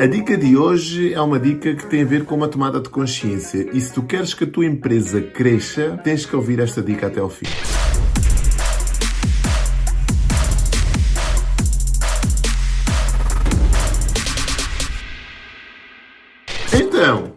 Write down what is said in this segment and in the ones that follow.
A dica de hoje é uma dica que tem a ver com uma tomada de consciência. E se tu queres que a tua empresa cresça, tens que ouvir esta dica até ao fim. Então,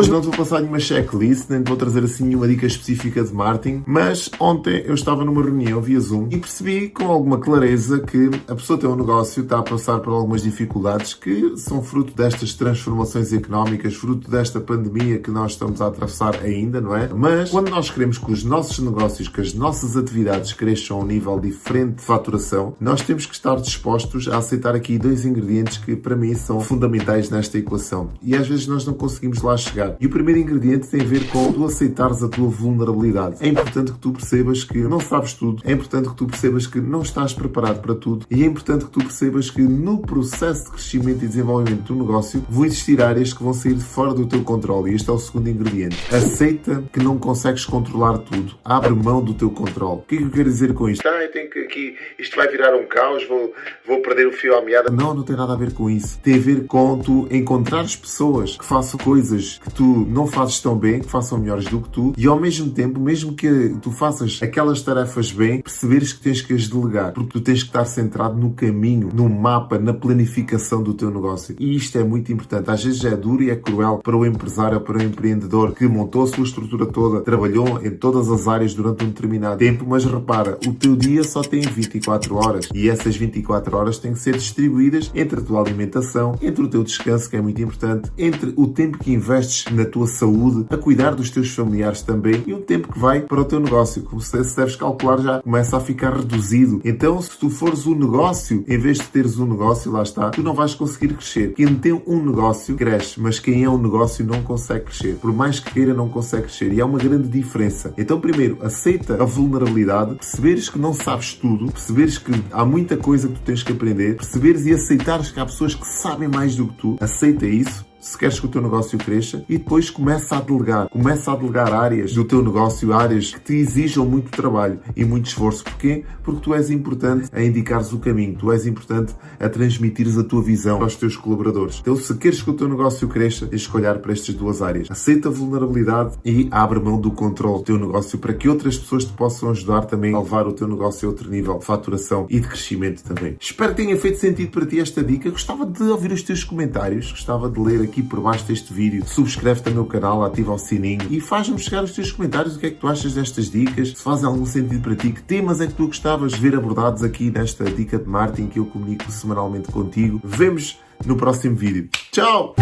Hoje não te vou passar nenhuma checklist, nem te vou trazer assim nenhuma dica específica de marketing, mas ontem eu estava numa reunião via Zoom e percebi com alguma clareza que a pessoa tem um negócio, está a passar por algumas dificuldades que são fruto destas transformações económicas, fruto desta pandemia que nós estamos a atravessar ainda, não é? Mas quando nós queremos que os nossos negócios, que as nossas atividades cresçam a um nível diferente de faturação, nós temos que estar dispostos a aceitar aqui dois ingredientes que para mim são fundamentais nesta equação. E às vezes nós não conseguimos lá chegar e o primeiro ingrediente tem a ver com tu aceitares a tua vulnerabilidade. É importante que tu percebas que não sabes tudo, é importante que tu percebas que não estás preparado para tudo e é importante que tu percebas que no processo de crescimento e desenvolvimento do negócio vão existir áreas que vão sair fora do teu controle e este é o segundo ingrediente. Aceita que não consegues controlar tudo. Abre mão do teu controle. O que é que eu quero dizer com isto? Ah, eu tenho que aqui, isto vai virar um caos, vou, vou perder o fio à meada. Não, não tem nada a ver com isso. Tem a ver com tu encontrares pessoas que façam coisas que tu tu não fazes tão bem, que façam melhores do que tu, e ao mesmo tempo, mesmo que tu faças aquelas tarefas bem, perceberes que tens que as delegar, porque tu tens que estar centrado no caminho, no mapa, na planificação do teu negócio. E isto é muito importante. Às vezes é duro e é cruel para o empresário, para o empreendedor que montou a sua estrutura toda, trabalhou em todas as áreas durante um determinado tempo, mas repara, o teu dia só tem 24 horas e essas 24 horas têm que ser distribuídas entre a tua alimentação, entre o teu descanso, que é muito importante, entre o tempo que investes na tua saúde, a cuidar dos teus familiares também e um tempo que vai para o teu negócio. Como se deves calcular já começa a ficar reduzido. Então, se tu fores um negócio, em vez de teres um negócio, lá está, tu não vais conseguir crescer. Quem tem um negócio cresce, mas quem é um negócio não consegue crescer. Por mais que queira, não consegue crescer. E há uma grande diferença. Então, primeiro, aceita a vulnerabilidade, perceberes que não sabes tudo, perceberes que há muita coisa que tu tens que aprender, perceberes e aceitares que há pessoas que sabem mais do que tu. Aceita isso se queres que o teu negócio cresça e depois começa a delegar. Começa a delegar áreas do teu negócio, áreas que te exijam muito trabalho e muito esforço. Porquê? Porque tu és importante a indicares o caminho, tu és importante a transmitires a tua visão aos teus colaboradores. Então, se queres que o teu negócio cresça, tens que olhar para estas duas áreas. Aceita a vulnerabilidade e abre mão do controle do teu negócio para que outras pessoas te possam ajudar também a levar o teu negócio a outro nível de faturação e de crescimento também. Espero que tenha feito sentido para ti esta dica. Gostava de ouvir os teus comentários, gostava de ler aqui por baixo deste vídeo, subscreve-te ao meu canal, ativa o sininho e faz-me chegar os teus comentários o que é que tu achas destas dicas, se faz algum sentido para ti, que temas é que tu gostavas de ver abordados aqui nesta dica de marketing que eu comunico semanalmente contigo. Vemos no próximo vídeo. Tchau!